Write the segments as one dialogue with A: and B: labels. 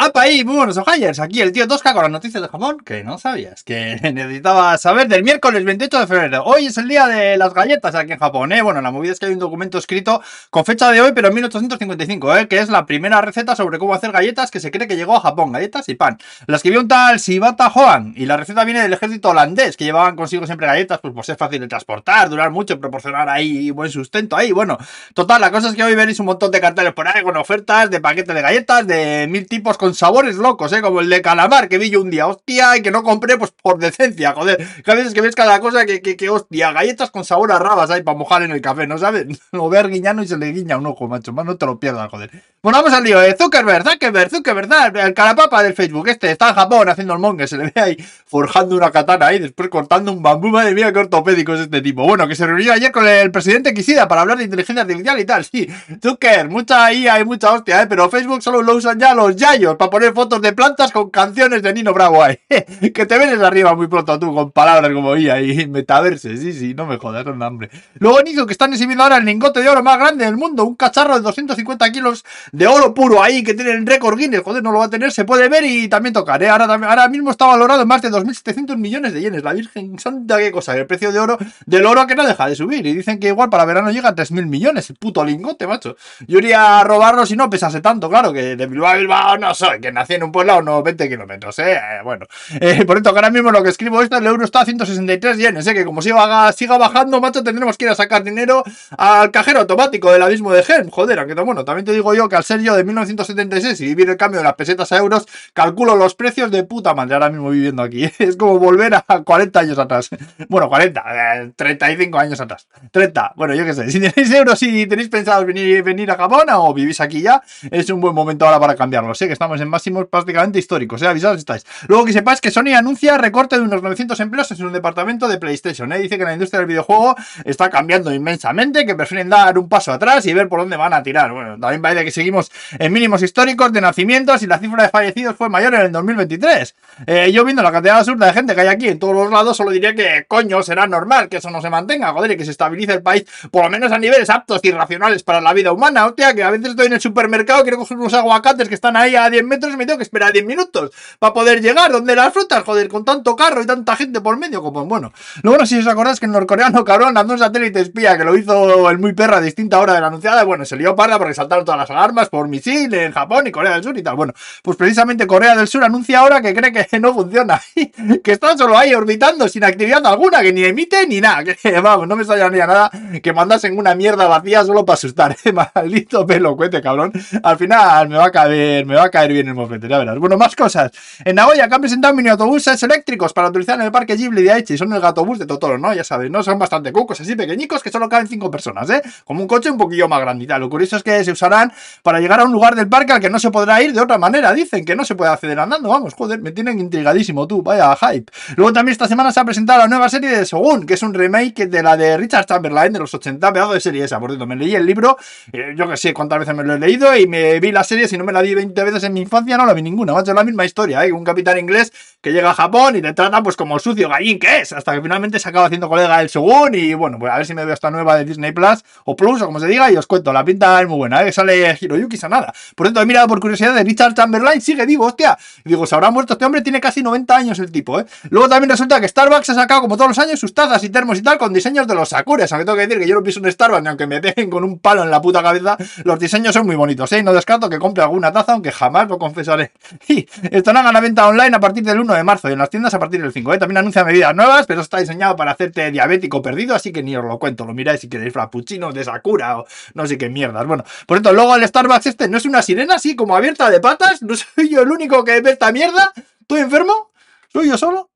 A: ¡Apa ahí! Muy buenos ojayers. Aquí el tío Tosca con las noticias de Japón que no sabías, que necesitabas saber del miércoles 28 de febrero. Hoy es el día de las galletas aquí en Japón, ¿eh? Bueno, la movida es que hay un documento escrito con fecha de hoy, pero en 1855, ¿eh? Que es la primera receta sobre cómo hacer galletas que se cree que llegó a Japón. Galletas y pan. La escribió un tal Shibata Hoan y la receta viene del ejército holandés, que llevaban consigo siempre galletas, pues por ser fácil de transportar, durar mucho, proporcionar ahí buen sustento ahí. Bueno, total, la cosa es que hoy veréis un montón de carteles por ahí con ofertas de paquetes de galletas de mil tipos con sabores locos, ¿eh? Como el de calamar que vi yo un día, hostia, y que no compré pues por decencia, joder. Que a veces que ves cada cosa que, que, hostia, galletas con sabor a rabas ahí para mojar en el café, ¿no sabes? O ver guiñano y se le guiña un ojo, macho, más no te lo pierdas, joder. Bueno, vamos al lío, ¿eh? Zuckerberg, Zuckerberg, Zuckerberg, el carapapa del Facebook, este, está en Japón haciendo el monje, se le ve ahí forjando una katana ahí, después cortando un bambú, madre mía, qué ortopédico es este tipo. Bueno, que se reunió ayer con el presidente Kishida para hablar de inteligencia artificial y tal, sí. Zucker, mucha IA y mucha hostia, ¿eh? Pero Facebook solo lo usan ya los yayos para poner fotos de plantas con canciones de Nino Bravo ahí. que te vienes arriba muy pronto tú con palabras como IA y metaverse. Sí, sí, no me jodas, con hambre. Luego Nico, que están exhibiendo ahora el lingote de oro más grande del mundo. Un cacharro de 250 kilos de oro puro ahí que tiene el récord Guinness. Joder, no lo va a tener, se puede ver y también tocar. ¿eh? Ahora, ahora mismo está valorado más de 2.700 millones de yenes. La Virgen, son de qué cosa. El precio de oro, del oro que no deja de subir. Y dicen que igual para verano llega a 3.000 millones. El puto lingote, macho. Yo iría a robarlo si no pesase tanto, claro. Que de Bilbao a Bilbao no Que nací en un pueblo no 20 kilómetros, ¿eh? Bueno, eh, por esto ahora mismo lo que escribo esto, el euro está a 163 yenes, ¿eh? Que como siga, siga bajando, macho, tendremos que ir a sacar dinero al cajero automático del abismo de Helm. Joder, aunque bueno, también te digo yo que al ser yo de 1976 y vivir el cambio de las pesetas a euros, calculo los precios de puta madre ahora mismo viviendo aquí. Es como volver a 40 años atrás. Bueno, 40, 35 eh, años atrás. 30, bueno, yo qué sé. Si tenéis euros y tenéis pensado venir, venir a Japón o vivís aquí ya, es un buen momento ahora para cambiarlo. Sé que estamos en máximos prácticamente históricos, ¿eh? Avisados estáis. Luego que sepáis que Sony anuncia recorte de unos 900 empleos en un departamento de PlayStation, ¿eh? Dice que la industria del videojuego está cambiando inmensamente, que prefieren dar un paso atrás y ver por dónde van a tirar. Bueno, también parece que seguimos en mínimos históricos de nacimientos y la cifra de fallecidos fue mayor en el 2023. Eh, yo viendo la cantidad absurda de gente que hay aquí en todos los lados, solo diría que coño, será normal que eso no se mantenga, joder, y que se estabilice el país, por lo menos a niveles aptos y racionales para la vida humana. Hostia, que a veces estoy en el supermercado, quiero coger unos aguacates que están ahí a 10 metros y me tengo que esperar 10 minutos para poder llegar donde las frutas, joder, con tanto carro y tanta gente por medio, como bueno. Lo bueno, si os acordáis que el norcoreano cabrón lanzó un satélite espía que lo hizo el muy perra a distinta hora de la anunciada, bueno, se lió parda porque saltaron todas las alarmas por misil en Japón y Corea del Sur y tal. Bueno, pues precisamente Corea del Sur anuncia ahora que cree que no funciona, que están solo ahí orbitando sin actividad alguna, que ni emite ni nada, que vamos, no me extrañaría nada que mandasen una mierda vacía solo para asustar, ¿eh? maldito pelo, cuete, cabrón. Al final me va a caer, me va a caer bien el mofete, ya verás. Bueno, más cosas. En Nagoya que han presentado mini autobuses eléctricos para utilizar en el parque Ghibli de Aichi. Son el gatobús de Totoro, ¿no? Ya sabéis, ¿no? Son bastante cucos, así pequeñicos que solo caben cinco personas, ¿eh? Como un coche un poquillo más grandita. Lo curioso es que se usarán para llegar a un lugar del parque al que no se podrá ir de otra manera. Dicen que no se puede acceder andando. Vamos, joder, me tienen intrigadísimo tú. Vaya hype. Luego también esta semana se ha presentado la nueva serie de Shogun, que es un remake de la de Richard Chamberlain de los 80. Pedazo de serie esa, por cierto. Me leí el libro, eh, yo que sé cuántas veces me lo he leído y me vi la serie. Si no me la vi 20 veces en mi infancia, no la vi ninguna. Macho, es la misma historia, ¿eh? Un capitán inglés que llega a Japón y le trata pues como sucio gallín que es, hasta que finalmente se acaba haciendo colega del Shogun y bueno, pues a ver si me veo esta nueva de Disney Plus o Plus o como se diga y os cuento, la pinta es muy buena, ¿eh? sale Hiroyuki Sanada. Por cierto, he mirado por curiosidad de Richard Chamberlain, sigue vivo, hostia. Y digo, se habrá muerto este hombre, tiene casi 90 años el tipo, ¿eh? Luego también resulta que Starbucks ha sacado como todos los años sus tazas y termos y tal con diseños de los Sakuras, aunque tengo que decir que yo no piso un Starbucks ni aunque me dejen con un palo en la puta cabeza, los diseños son muy bonitos, ¿eh? No descarto que compre alguna taza, aunque jamás confesaré. Y estarán a la venta online a partir del 1 de marzo y en las tiendas a partir del 5. ¿eh? También anuncia medidas nuevas, pero está diseñado para hacerte diabético perdido, así que ni os lo cuento. Lo miráis si queréis frappuccinos de Sakura o no sé qué mierdas. Bueno, por cierto, luego el Starbucks este no es una sirena así como abierta de patas. No soy yo el único que ve esta mierda. ¿Estoy enfermo? ¿Soy yo solo?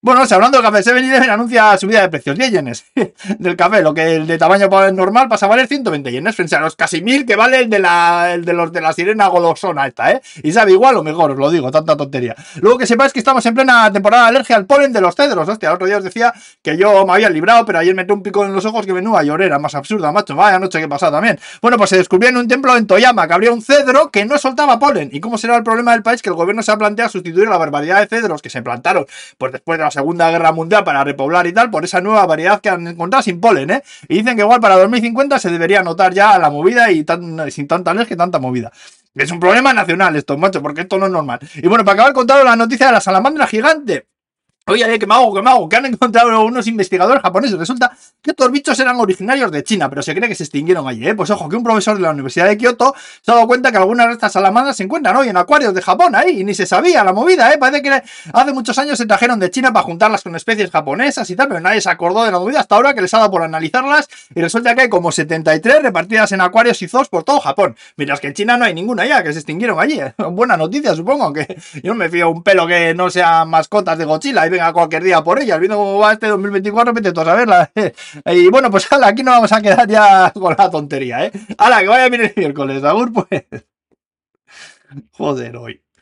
A: Bueno, si hablando del café 7-Eleven anuncia subida de precios, 10 yenes del café, lo que el de tamaño normal pasa a valer 120 yenes frente a los casi 1000 que vale el de, la, el de los de la sirena golosona esta, ¿eh? Y sabe igual o mejor, os lo digo, tanta tontería. Luego que sepáis que estamos en plena temporada de alergia al polen de los cedros, hostia, el otro día os decía que yo me había librado, pero ayer metí un pico en los ojos que venía a llorar, más absurda, macho, vaya noche que pasado también. Bueno, pues se descubrió en un templo en Toyama que habría un cedro que no soltaba polen. ¿Y cómo será el problema del país? Que el gobierno se ha planteado sustituir la barbaridad de cedros que se plantaron pues después de la Segunda Guerra Mundial para repoblar y tal, por esa nueva variedad que han encontrado sin polen, ¿eh? Y dicen que igual para 2050 se debería notar ya la movida y tan, sin tanta alergia y tanta movida. Es un problema nacional esto, macho, porque esto no es normal. Y bueno, para acabar contando la noticia de la salamandra gigante. Oye, que me hago, que me hago, que han encontrado unos investigadores japoneses. Resulta que estos bichos eran originarios de China, pero se cree que se extinguieron allí, ¿eh? Pues ojo, que un profesor de la Universidad de Kioto se ha dado cuenta que algunas de estas salamandras se encuentran hoy en acuarios de Japón ahí, y ni se sabía la movida, ¿eh? Parece que hace muchos años se trajeron de China para juntarlas con especies japonesas y tal, pero nadie se acordó de la movida hasta ahora que les ha dado por analizarlas y resulta que hay como 73 repartidas en acuarios y zoos por todo Japón. Mientras que en China no hay ninguna ya, que se extinguieron allí. ¿eh? Buena noticia, supongo, que yo no me fío un pelo que no sean mascotas de Godzilla venga cualquier día por ellas, viendo cómo va este 2024, vete tú a saberla. Y bueno, pues aquí no vamos a quedar ya con la tontería, ¿eh? Ala, que vaya bien el miércoles, Agur, pues. Joder, hoy.